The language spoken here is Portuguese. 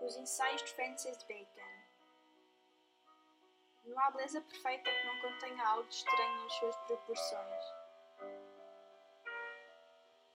Os ensaios de Francis Bacon. Não há beleza perfeita que não contenha algo estranho nas suas proporções.